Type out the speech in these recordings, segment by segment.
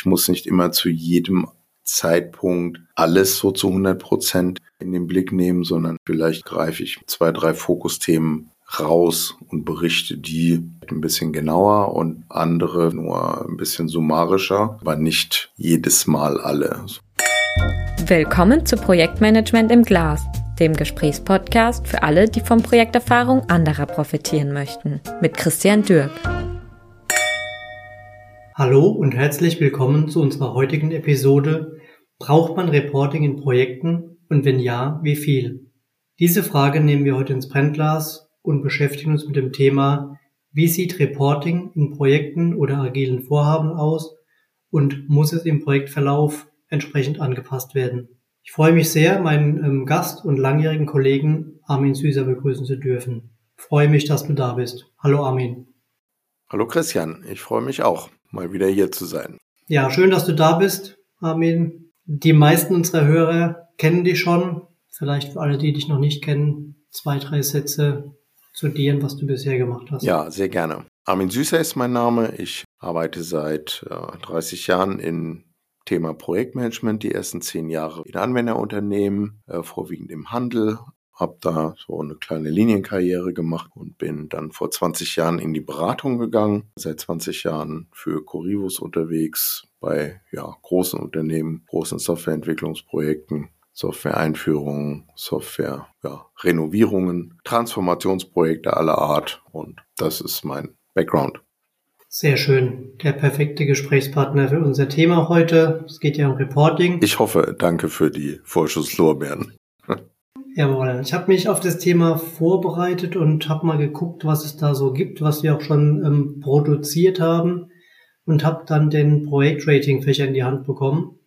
Ich muss nicht immer zu jedem Zeitpunkt alles so zu 100 Prozent in den Blick nehmen, sondern vielleicht greife ich zwei, drei Fokusthemen raus und berichte die ein bisschen genauer und andere nur ein bisschen summarischer, aber nicht jedes Mal alle. Willkommen zu Projektmanagement im Glas, dem Gesprächspodcast für alle, die von Projekterfahrung anderer profitieren möchten, mit Christian Dürk. Hallo und herzlich willkommen zu unserer heutigen Episode Braucht man Reporting in Projekten und wenn ja, wie viel? Diese Frage nehmen wir heute ins Brennglas und beschäftigen uns mit dem Thema, wie sieht Reporting in Projekten oder agilen Vorhaben aus und muss es im Projektverlauf entsprechend angepasst werden. Ich freue mich sehr, meinen ähm, Gast und langjährigen Kollegen Armin Süßer begrüßen zu dürfen. Ich freue mich, dass du da bist. Hallo Armin. Hallo Christian, ich freue mich auch, mal wieder hier zu sein. Ja, schön, dass du da bist, Armin. Die meisten unserer Hörer kennen dich schon. Vielleicht für alle, die dich noch nicht kennen, zwei, drei Sätze zu dir und was du bisher gemacht hast. Ja, sehr gerne. Armin Süßer ist mein Name. Ich arbeite seit äh, 30 Jahren in Thema Projektmanagement, die ersten zehn Jahre in Anwenderunternehmen, äh, vorwiegend im Handel, habe da so eine kleine Linienkarriere gemacht und bin dann vor 20 Jahren in die Beratung gegangen. Seit 20 Jahren für Corivus unterwegs bei ja, großen Unternehmen, großen Softwareentwicklungsprojekten Software-Einführungen, Software, ja, Transformationsprojekte aller Art und das ist mein Background. Sehr schön. Der perfekte Gesprächspartner für unser Thema heute. Es geht ja um Reporting. Ich hoffe, danke für die Vorschusslorbeeren. Jawohl. Ich habe mich auf das Thema vorbereitet und habe mal geguckt, was es da so gibt, was wir auch schon ähm, produziert haben und habe dann den Projektrating-Fächer in die Hand bekommen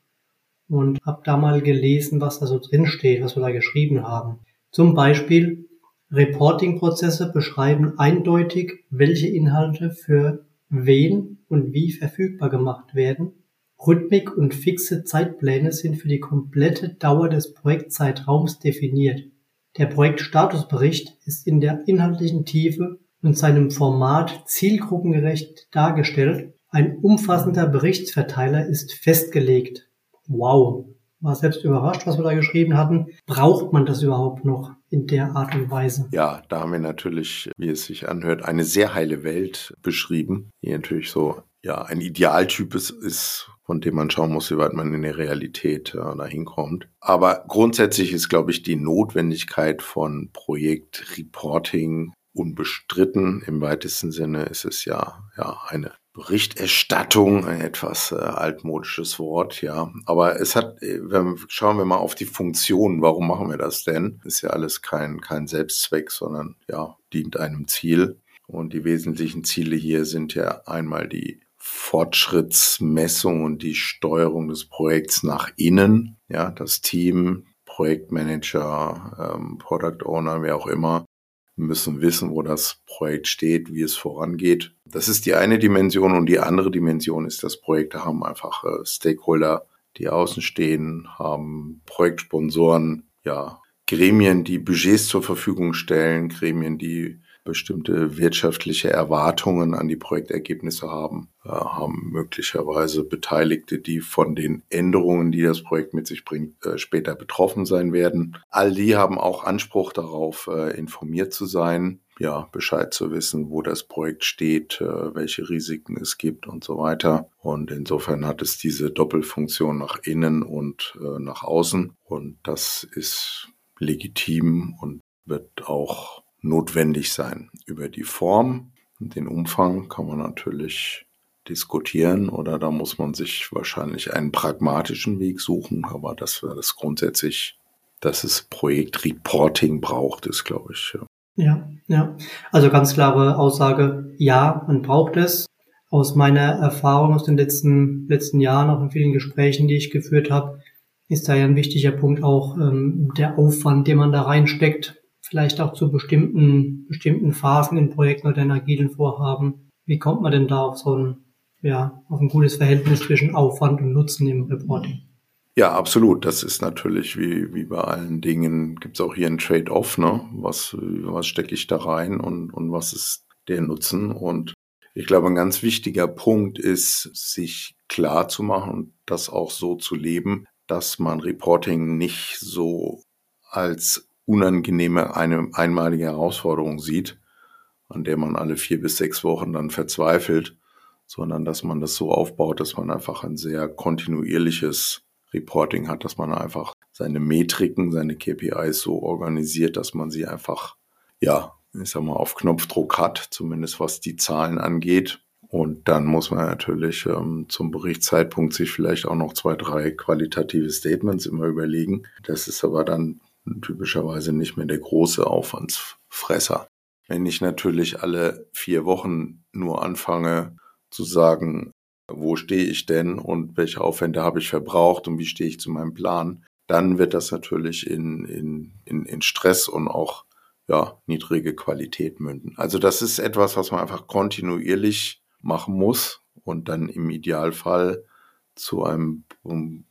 und habe da mal gelesen, was da so drin steht, was wir da geschrieben haben. Zum Beispiel Reporting-Prozesse beschreiben eindeutig, welche Inhalte für wen und wie verfügbar gemacht werden. Rhythmik und fixe Zeitpläne sind für die komplette Dauer des Projektzeitraums definiert. Der Projektstatusbericht ist in der inhaltlichen Tiefe und seinem Format zielgruppengerecht dargestellt. Ein umfassender Berichtsverteiler ist festgelegt wow, war selbst überrascht, was wir da geschrieben hatten. Braucht man das überhaupt noch in der Art und Weise? Ja, da haben wir natürlich, wie es sich anhört, eine sehr heile Welt beschrieben, die natürlich so ja ein Idealtyp ist, ist von dem man schauen muss, wie weit man in der Realität äh, dahin kommt. Aber grundsätzlich ist, glaube ich, die Notwendigkeit von Projektreporting unbestritten. Im weitesten Sinne ist es ja, ja eine Berichterstattung, ein etwas äh, altmodisches Wort, ja. Aber es hat, äh, wenn, schauen wir mal auf die Funktion. Warum machen wir das denn? Ist ja alles kein, kein Selbstzweck, sondern ja, dient einem Ziel. Und die wesentlichen Ziele hier sind ja einmal die Fortschrittsmessung und die Steuerung des Projekts nach innen. Ja, das Team, Projektmanager, ähm, Product Owner, wer auch immer, müssen wissen, wo das Projekt steht, wie es vorangeht. Das ist die eine Dimension und die andere Dimension ist, dass Projekte haben einfach äh, Stakeholder, die außen stehen, haben Projektsponsoren, ja, Gremien, die Budgets zur Verfügung stellen, Gremien, die bestimmte wirtschaftliche Erwartungen an die Projektergebnisse haben, haben möglicherweise Beteiligte, die von den Änderungen, die das Projekt mit sich bringt, äh, später betroffen sein werden. All die haben auch Anspruch darauf, äh, informiert zu sein, ja, Bescheid zu wissen, wo das Projekt steht, äh, welche Risiken es gibt und so weiter. Und insofern hat es diese Doppelfunktion nach innen und nach außen. Und das ist legitim und wird auch notwendig sein. Über die Form und den Umfang kann man natürlich diskutieren oder da muss man sich wahrscheinlich einen pragmatischen Weg suchen, aber das wäre das grundsätzlich, dass es Projektreporting braucht, ist, glaube ich. Ja. ja, ja. Also ganz klare Aussage, ja, man braucht es. Aus meiner Erfahrung aus den letzten, letzten Jahren, auch in vielen Gesprächen, die ich geführt habe, ist da ja ein wichtiger Punkt auch ähm, der Aufwand, den man da reinsteckt, vielleicht auch zu bestimmten, bestimmten Phasen in Projekten oder in agilen Vorhaben. Wie kommt man denn da auf so ein, ja, auf ein gutes Verhältnis zwischen Aufwand und Nutzen im Reporting? Ja, absolut. Das ist natürlich wie, wie bei allen Dingen, gibt es auch hier ein Trade-off, ne? Was, was stecke ich da rein und, und was ist der Nutzen? Und ich glaube, ein ganz wichtiger Punkt ist, sich klar zu machen und das auch so zu leben, dass man Reporting nicht so als unangenehme, eine einmalige Herausforderung sieht, an der man alle vier bis sechs Wochen dann verzweifelt, sondern dass man das so aufbaut, dass man einfach ein sehr kontinuierliches Reporting hat, dass man einfach seine Metriken, seine KPIs so organisiert, dass man sie einfach, ja, ich sag mal, auf Knopfdruck hat, zumindest was die Zahlen angeht. Und dann muss man natürlich ähm, zum Berichtszeitpunkt sich vielleicht auch noch zwei, drei qualitative Statements immer überlegen. Das ist aber dann typischerweise nicht mehr der große Aufwandsfresser. Wenn ich natürlich alle vier Wochen nur anfange zu sagen, wo stehe ich denn und welche Aufwände habe ich verbraucht und wie stehe ich zu meinem Plan, dann wird das natürlich in, in, in, in Stress und auch ja, niedrige Qualität münden. Also das ist etwas, was man einfach kontinuierlich machen muss und dann im Idealfall zu einem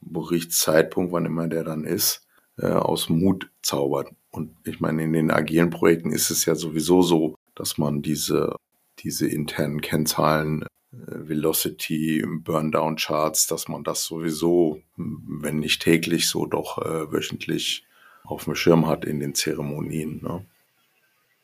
Berichtszeitpunkt, wann immer der dann ist, äh, aus Mut zaubert. Und ich meine, in den agilen Projekten ist es ja sowieso so, dass man diese, diese internen Kennzahlen äh, Velocity, Burndown Charts, dass man das sowieso, wenn nicht täglich, so doch äh, wöchentlich auf dem Schirm hat in den Zeremonien. Ne?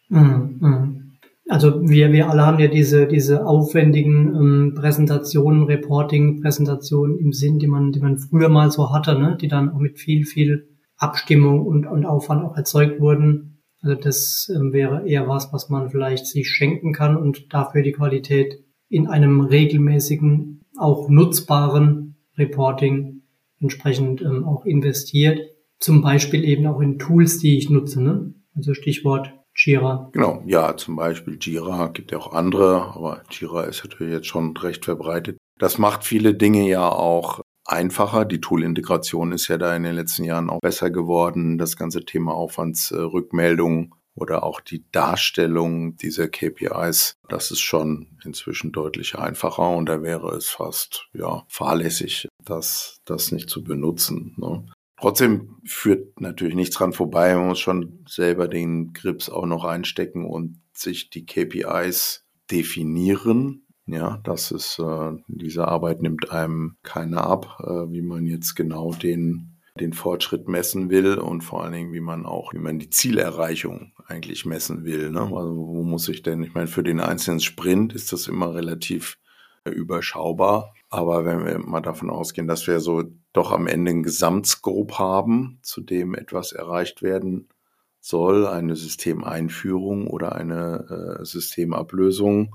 Mhm, mhm. Also wir, wir alle haben ja diese, diese aufwendigen ähm, Präsentationen, Reporting-Präsentationen im Sinn, die man, die man früher mal so hatte, ne? die dann auch mit viel, viel Abstimmung und, und Aufwand auch erzeugt wurden. Also das ähm, wäre eher was, was man vielleicht sich schenken kann und dafür die Qualität in einem regelmäßigen, auch nutzbaren Reporting entsprechend ähm, auch investiert. Zum Beispiel eben auch in Tools, die ich nutze. Ne? Also Stichwort Jira. Genau, ja, zum Beispiel Jira, gibt ja auch andere, aber Jira ist natürlich jetzt schon recht verbreitet. Das macht viele Dinge ja auch einfacher. Die Tool-Integration ist ja da in den letzten Jahren auch besser geworden. Das ganze Thema Aufwandsrückmeldung oder auch die Darstellung dieser KPIs, das ist schon inzwischen deutlich einfacher und da wäre es fast ja fahrlässig, das, das nicht zu benutzen. Ne? Trotzdem führt natürlich nichts dran vorbei. Man muss schon selber den Grips auch noch einstecken und sich die KPIs definieren. Ja, das ist, äh, diese Arbeit nimmt einem keiner ab, äh, wie man jetzt genau den den Fortschritt messen will und vor allen Dingen, wie man auch, wie man die Zielerreichung eigentlich messen will. Ne? Also wo muss ich denn, ich meine, für den einzelnen Sprint ist das immer relativ äh, überschaubar. Aber wenn wir mal davon ausgehen, dass wir so doch am Ende einen Gesamtscope haben, zu dem etwas erreicht werden soll, eine Systemeinführung oder eine äh, Systemablösung,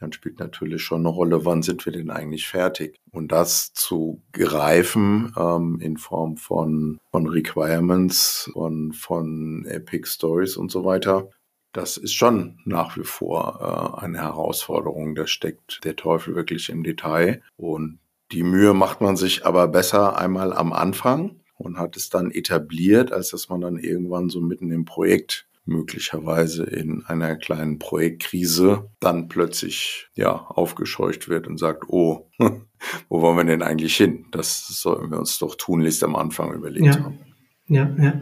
dann spielt natürlich schon eine Rolle, wann sind wir denn eigentlich fertig? Und das zu greifen ähm, in Form von, von Requirements, von, von Epic Stories und so weiter, das ist schon nach wie vor äh, eine Herausforderung. Da steckt der Teufel wirklich im Detail. Und die Mühe macht man sich aber besser einmal am Anfang und hat es dann etabliert, als dass man dann irgendwann so mitten im Projekt möglicherweise in einer kleinen Projektkrise dann plötzlich ja aufgescheucht wird und sagt, oh, wo wollen wir denn eigentlich hin? Das sollten wir uns doch tunlichst am Anfang überlegt ja. haben. Ja, ja.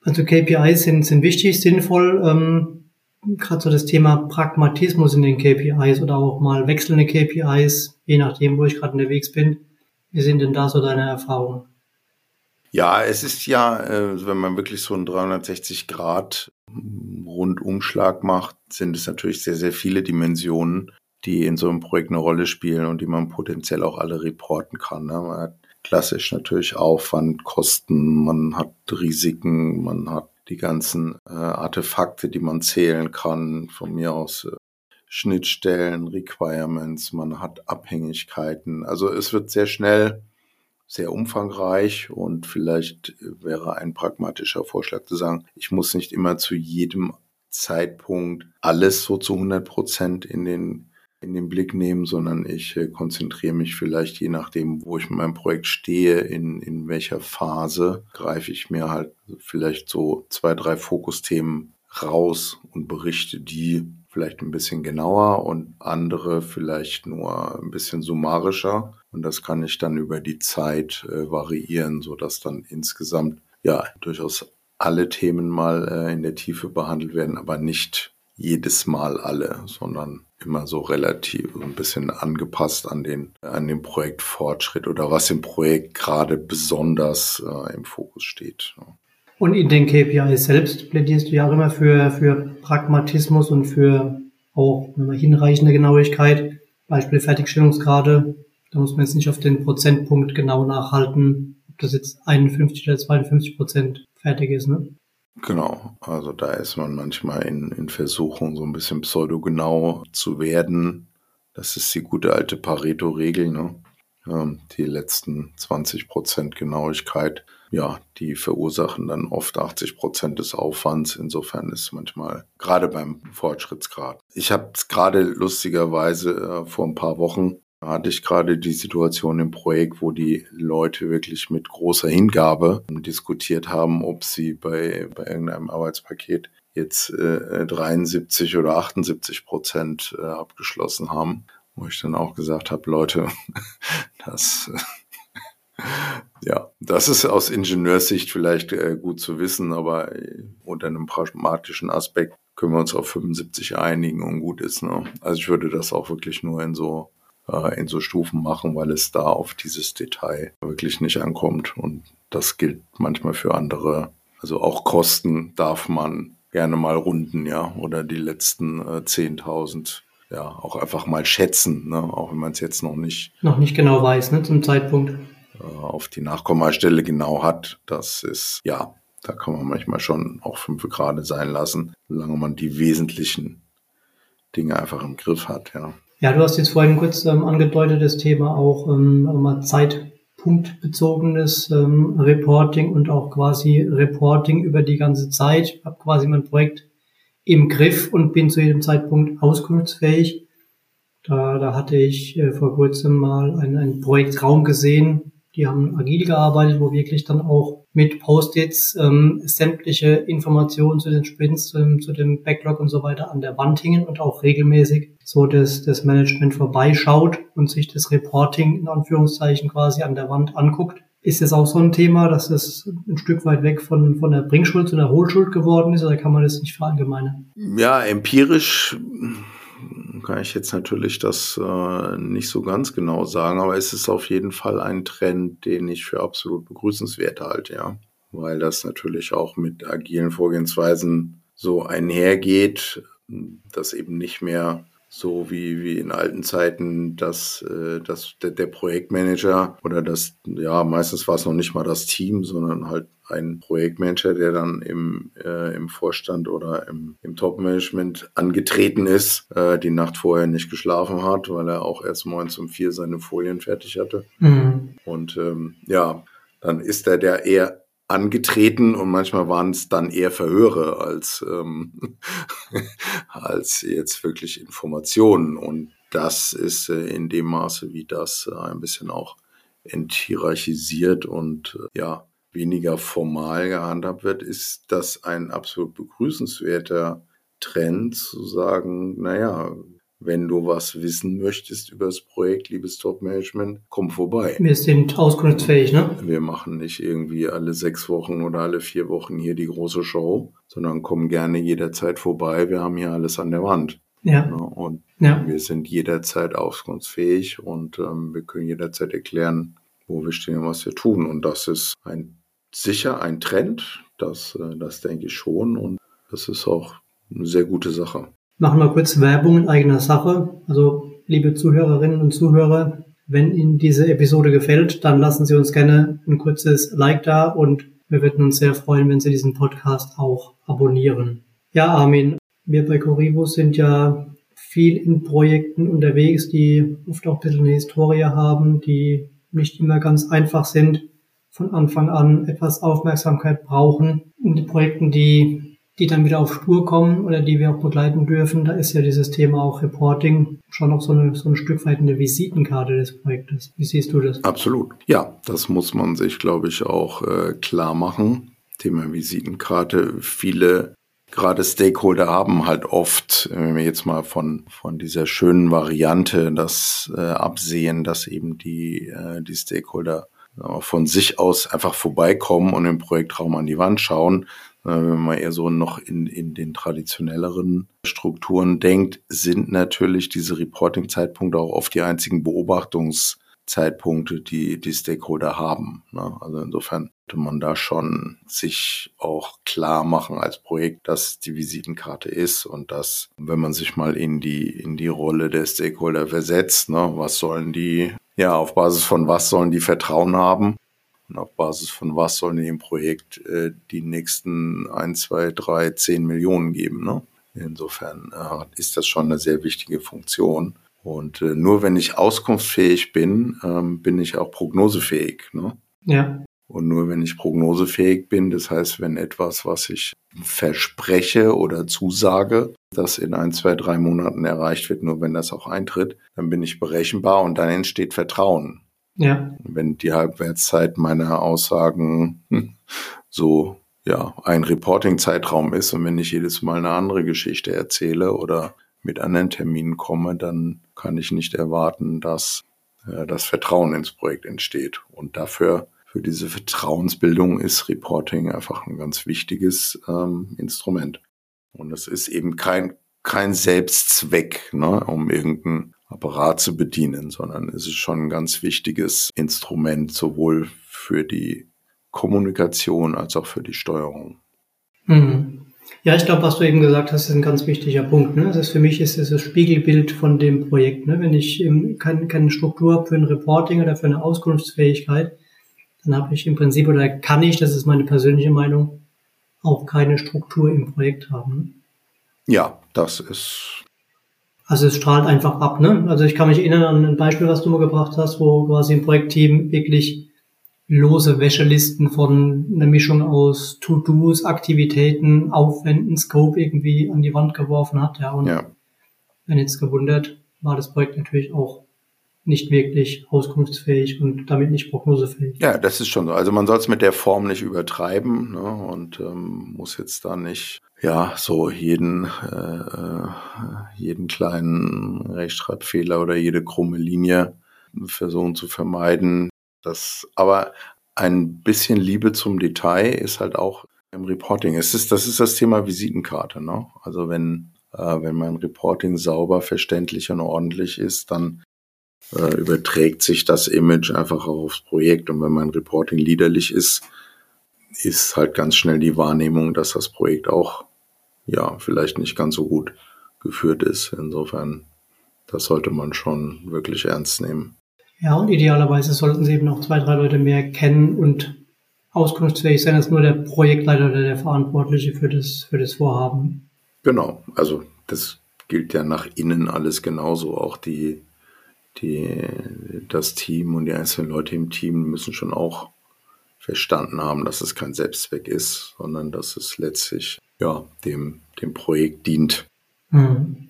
Also KPIs sind, sind wichtig, sinnvoll. Ähm, Gerade so das Thema Pragmatismus in den KPIs oder auch mal wechselnde KPIs, je nachdem, wo ich gerade unterwegs bin. Wie sind denn da so deine Erfahrungen? Ja, es ist ja, äh, wenn man wirklich so einen 360 Grad Rundumschlag macht, sind es natürlich sehr, sehr viele Dimensionen, die in so einem Projekt eine Rolle spielen und die man potenziell auch alle reporten kann. Ne? Man hat klassisch natürlich Aufwand, Kosten, man hat Risiken, man hat die ganzen äh, Artefakte, die man zählen kann, von mir aus äh, Schnittstellen, Requirements, man hat Abhängigkeiten. Also es wird sehr schnell sehr umfangreich und vielleicht wäre ein pragmatischer Vorschlag zu sagen, ich muss nicht immer zu jedem Zeitpunkt alles so zu 100 Prozent in den in den Blick nehmen, sondern ich äh, konzentriere mich vielleicht je nachdem, wo ich mit meinem Projekt stehe, in, in welcher Phase, greife ich mir halt vielleicht so zwei, drei Fokusthemen raus und berichte die vielleicht ein bisschen genauer und andere vielleicht nur ein bisschen summarischer. Und das kann ich dann über die Zeit äh, variieren, so dass dann insgesamt ja durchaus alle Themen mal äh, in der Tiefe behandelt werden, aber nicht jedes Mal alle, sondern immer so relativ ein bisschen angepasst an den an den Projektfortschritt oder was im Projekt gerade besonders äh, im Fokus steht. Und in den KPIs selbst plädierst du ja auch immer für für Pragmatismus und für auch hinreichende Genauigkeit. Beispiel Fertigstellungsgrade. Da muss man jetzt nicht auf den Prozentpunkt genau nachhalten, ob das jetzt 51 oder 52 Prozent fertig ist. Ne? Genau, also da ist man manchmal in, in Versuchung, so ein bisschen pseudogenau zu werden. Das ist die gute alte Pareto-Regel, ne? Ähm, die letzten 20 Prozent Genauigkeit, ja, die verursachen dann oft 80 Prozent des Aufwands. Insofern ist manchmal gerade beim Fortschrittsgrad. Ich habe gerade lustigerweise äh, vor ein paar Wochen hatte ich gerade die Situation im Projekt, wo die Leute wirklich mit großer Hingabe diskutiert haben, ob sie bei, bei irgendeinem Arbeitspaket jetzt äh, 73 oder 78 Prozent äh, abgeschlossen haben. Wo ich dann auch gesagt habe, Leute, das ja, das ist aus Ingenieurssicht vielleicht äh, gut zu wissen, aber äh, unter einem pragmatischen Aspekt können wir uns auf 75 einigen und gut ist. Ne? Also ich würde das auch wirklich nur in so äh, in so Stufen machen, weil es da auf dieses Detail wirklich nicht ankommt. Und das gilt manchmal für andere. Also auch Kosten darf man gerne mal runden, ja, oder die letzten äh, 10.000 ja, auch einfach mal schätzen, ne? auch wenn man es jetzt noch nicht noch nicht genau weiß, ne, zum Zeitpunkt äh, auf die Nachkommastelle genau hat. Das ist ja, da kann man manchmal schon auch fünf Grad sein lassen, solange man die wesentlichen Dinge einfach im Griff hat, ja. Ja, du hast jetzt vorhin kurz ähm, angedeutet, das Thema auch ähm, mal zeitpunktbezogenes ähm, Reporting und auch quasi Reporting über die ganze Zeit. Ich habe quasi mein Projekt im Griff und bin zu jedem Zeitpunkt auskunftsfähig. Da, da hatte ich äh, vor kurzem mal einen, einen Projektraum gesehen. Die haben agil gearbeitet, wo wirklich dann auch mit Post-its ähm, sämtliche Informationen zu den Sprints, zu, zu dem Backlog und so weiter an der Wand hingen und auch regelmäßig so dass das Management vorbeischaut und sich das Reporting in Anführungszeichen quasi an der Wand anguckt. Ist das auch so ein Thema, dass es ein Stück weit weg von, von der Bringschuld zu der Hohlschuld geworden ist oder kann man das nicht verallgemeinern? Ja, empirisch kann ich jetzt natürlich das äh, nicht so ganz genau sagen, aber es ist auf jeden Fall ein Trend, den ich für absolut begrüßenswert halte, ja. Weil das natürlich auch mit agilen Vorgehensweisen so einhergeht, dass eben nicht mehr so wie, wie in alten Zeiten, dass, äh, dass der, der Projektmanager oder das, ja, meistens war es noch nicht mal das Team, sondern halt ein Projektmanager, der dann im, äh, im Vorstand oder im, im Top-Management angetreten ist, äh, die Nacht vorher nicht geschlafen hat, weil er auch erst morgens um vier seine Folien fertig hatte. Mhm. Und ähm, ja, dann ist er der eher angetreten und manchmal waren es dann eher Verhöre als, ähm, als jetzt wirklich Informationen. Und das ist äh, in dem Maße, wie das äh, ein bisschen auch enthierarchisiert und äh, ja, weniger formal gehandhabt wird, ist das ein absolut begrüßenswerter Trend zu sagen, naja, wenn du was wissen möchtest über das Projekt, liebes Top-Management, komm vorbei. Wir sind auskunftsfähig, ne? Wir machen nicht irgendwie alle sechs Wochen oder alle vier Wochen hier die große Show, sondern kommen gerne jederzeit vorbei. Wir haben hier alles an der Wand. Ja. Ne? Und ja. wir sind jederzeit auskunftsfähig und ähm, wir können jederzeit erklären, wo wir stehen und was wir tun. Und das ist ein sicher ein Trend, das, äh, das denke ich schon. Und das ist auch eine sehr gute Sache machen wir kurz Werbung in eigener Sache. Also, liebe Zuhörerinnen und Zuhörer, wenn Ihnen diese Episode gefällt, dann lassen Sie uns gerne ein kurzes Like da und wir würden uns sehr freuen, wenn Sie diesen Podcast auch abonnieren. Ja, Armin, wir bei Coribus sind ja viel in Projekten unterwegs, die oft auch ein bisschen eine Historie haben, die nicht immer ganz einfach sind, von Anfang an etwas Aufmerksamkeit brauchen. In den Projekten, die die dann wieder auf Spur kommen oder die wir auch begleiten dürfen, da ist ja dieses Thema auch Reporting schon noch so, eine, so ein Stück weit eine Visitenkarte des Projektes. Wie siehst du das? Absolut. Ja, das muss man sich, glaube ich, auch äh, klar machen. Thema Visitenkarte. Viele gerade Stakeholder haben halt oft, wenn wir jetzt mal von, von dieser schönen Variante das äh, absehen, dass eben die, äh, die Stakeholder von sich aus einfach vorbeikommen und im Projektraum an die Wand schauen, wenn man eher so noch in, in den traditionelleren Strukturen denkt, sind natürlich diese Reporting-Zeitpunkte auch oft die einzigen Beobachtungszeitpunkte, die die Stakeholder haben. Ne? Also insofern sollte man da schon sich auch klar machen als Projekt, dass die Visitenkarte ist und dass, wenn man sich mal in die, in die Rolle der Stakeholder versetzt, ne, was sollen die, ja, auf Basis von was sollen die Vertrauen haben? Und auf Basis von was sollen die im Projekt äh, die nächsten ein, zwei, drei, zehn Millionen geben, ne? Insofern äh, ist das schon eine sehr wichtige Funktion. Und äh, nur wenn ich auskunftsfähig bin, ähm, bin ich auch prognosefähig. Ne? Ja. Und nur wenn ich prognosefähig bin, das heißt, wenn etwas, was ich verspreche oder zusage, das in ein, zwei, drei Monaten erreicht wird, nur wenn das auch eintritt, dann bin ich berechenbar und dann entsteht Vertrauen. Ja. Wenn die Halbwertszeit meiner Aussagen hm, so ja ein Reporting-Zeitraum ist und wenn ich jedes Mal eine andere Geschichte erzähle oder mit anderen Terminen komme, dann kann ich nicht erwarten, dass äh, das Vertrauen ins Projekt entsteht. Und dafür für diese Vertrauensbildung ist Reporting einfach ein ganz wichtiges ähm, Instrument. Und es ist eben kein, kein Selbstzweck, ne, um irgendeinen Apparat zu bedienen, sondern es ist schon ein ganz wichtiges Instrument, sowohl für die Kommunikation als auch für die Steuerung. Mhm. Ja, ich glaube, was du eben gesagt hast, ist ein ganz wichtiger Punkt. Ne? Das ist, für mich ist es das Spiegelbild von dem Projekt. Ne? Wenn ich ähm, keine, keine Struktur habe für ein Reporting oder für eine Auskunftsfähigkeit, dann habe ich im Prinzip oder kann ich, das ist meine persönliche Meinung, auch keine Struktur im Projekt haben. Ja, das ist. Also es strahlt einfach ab, ne? Also ich kann mich erinnern an ein Beispiel, was du mal gebracht hast, wo quasi ein Projektteam wirklich lose Wäschelisten von einer Mischung aus To-Dos, Aktivitäten, Aufwänden, Scope irgendwie an die Wand geworfen hat, ja. Und ja. wenn jetzt gewundert, war das Projekt natürlich auch nicht wirklich auskunftsfähig und damit nicht prognosefähig. Ja, das ist schon so. Also man soll es mit der Form nicht übertreiben ne? und ähm, muss jetzt da nicht ja so jeden äh, äh, jeden kleinen Rechtschreibfehler oder jede krumme Linie versuchen zu vermeiden. Das aber ein bisschen Liebe zum Detail ist halt auch im Reporting. Es ist das ist das Thema Visitenkarte. Ne? Also wenn äh, wenn mein Reporting sauber, verständlich und ordentlich ist, dann äh, überträgt sich das Image einfach auch aufs Projekt. Und wenn mein Reporting liederlich ist, ist halt ganz schnell die Wahrnehmung, dass das Projekt auch, ja, vielleicht nicht ganz so gut geführt ist. Insofern, das sollte man schon wirklich ernst nehmen. Ja, und idealerweise sollten sie eben auch zwei, drei Leute mehr kennen und auskunftsfähig sein als nur der Projektleiter oder der Verantwortliche für das, für das Vorhaben. Genau, also das gilt ja nach innen alles genauso. Auch die die, das Team und die einzelnen Leute im Team müssen schon auch verstanden haben, dass es kein Selbstzweck ist, sondern dass es letztlich ja, dem, dem Projekt dient. Mhm.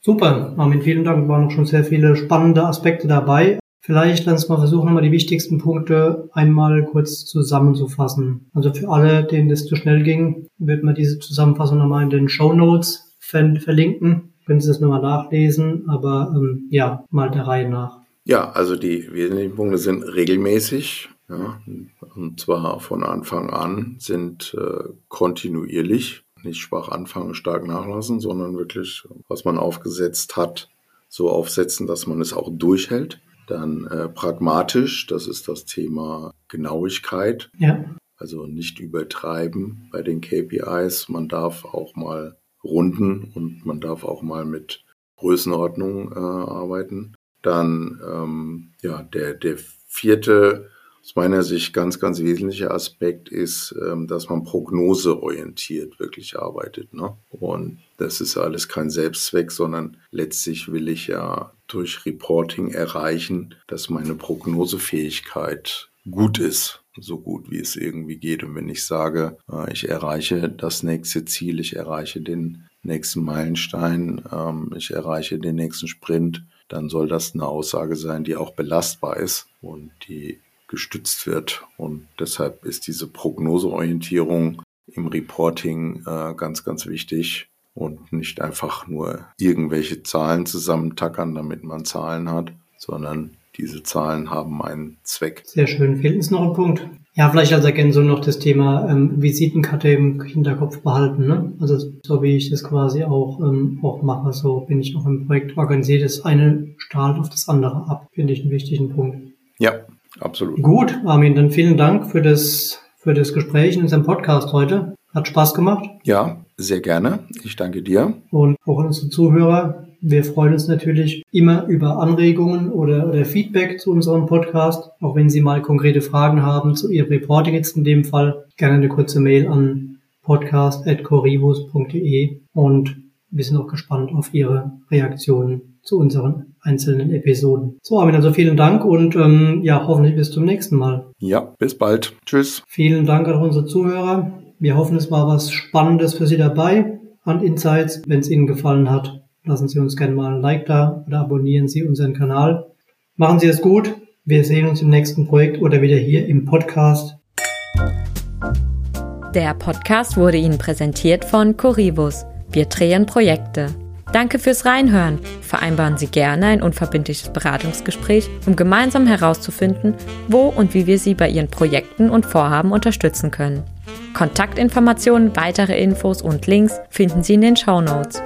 Super, Armin, vielen Dank. Waren schon sehr viele spannende Aspekte dabei. Vielleicht lass uns mal versuchen, nochmal die wichtigsten Punkte einmal kurz zusammenzufassen. Also für alle, denen das zu schnell ging, wird man diese Zusammenfassung nochmal in den Show Notes verlinken können Sie das nochmal nachlesen, aber ähm, ja, mal der Reihe nach. Ja, also die wesentlichen Punkte sind regelmäßig, ja, und zwar von Anfang an, sind äh, kontinuierlich, nicht schwach anfangen, stark nachlassen, sondern wirklich, was man aufgesetzt hat, so aufsetzen, dass man es auch durchhält. Dann äh, pragmatisch, das ist das Thema Genauigkeit. Ja. Also nicht übertreiben bei den KPIs. Man darf auch mal Runden und man darf auch mal mit Größenordnung äh, arbeiten. Dann ähm, ja der der vierte aus meiner Sicht ganz ganz wesentliche Aspekt ist, ähm, dass man prognoseorientiert wirklich arbeitet. Ne? Und das ist alles kein Selbstzweck, sondern letztlich will ich ja durch Reporting erreichen, dass meine Prognosefähigkeit gut ist so gut wie es irgendwie geht. Und wenn ich sage, äh, ich erreiche das nächste Ziel, ich erreiche den nächsten Meilenstein, ähm, ich erreiche den nächsten Sprint, dann soll das eine Aussage sein, die auch belastbar ist und die gestützt wird. Und deshalb ist diese Prognoseorientierung im Reporting äh, ganz, ganz wichtig und nicht einfach nur irgendwelche Zahlen zusammentackern, damit man Zahlen hat, sondern diese Zahlen haben einen Zweck. Sehr schön. Fehlt uns noch ein Punkt? Ja, vielleicht als Ergänzung noch das Thema ähm, Visitenkarte im Hinterkopf behalten. Ne? Also so wie ich das quasi auch, ähm, auch mache, so bin ich auch im Projekt organisiert. Das eine strahlt auf das andere ab, finde ich einen wichtigen Punkt. Ja, absolut. Gut, Armin, dann vielen Dank für das, für das Gespräch in unserem Podcast heute. Hat Spaß gemacht. Ja, sehr gerne. Ich danke dir. Und auch unsere Zuhörer. Wir freuen uns natürlich immer über Anregungen oder, oder Feedback zu unserem Podcast. Auch wenn Sie mal konkrete Fragen haben zu Ihrem Reporting jetzt in dem Fall, gerne eine kurze Mail an podcast.corivus.de und wir sind auch gespannt auf Ihre Reaktionen zu unseren einzelnen Episoden. So, Armin, also vielen Dank und ähm, ja, hoffentlich bis zum nächsten Mal. Ja, bis bald. Tschüss. Vielen Dank an unsere Zuhörer. Wir hoffen, es war was Spannendes für Sie dabei an Insights. Wenn es Ihnen gefallen hat, lassen Sie uns gerne mal ein Like da oder abonnieren Sie unseren Kanal. Machen Sie es gut. Wir sehen uns im nächsten Projekt oder wieder hier im Podcast. Der Podcast wurde Ihnen präsentiert von Corivus. Wir drehen Projekte. Danke fürs Reinhören. Vereinbaren Sie gerne ein unverbindliches Beratungsgespräch, um gemeinsam herauszufinden, wo und wie wir Sie bei Ihren Projekten und Vorhaben unterstützen können. Kontaktinformationen, weitere Infos und Links finden Sie in den Show Notes.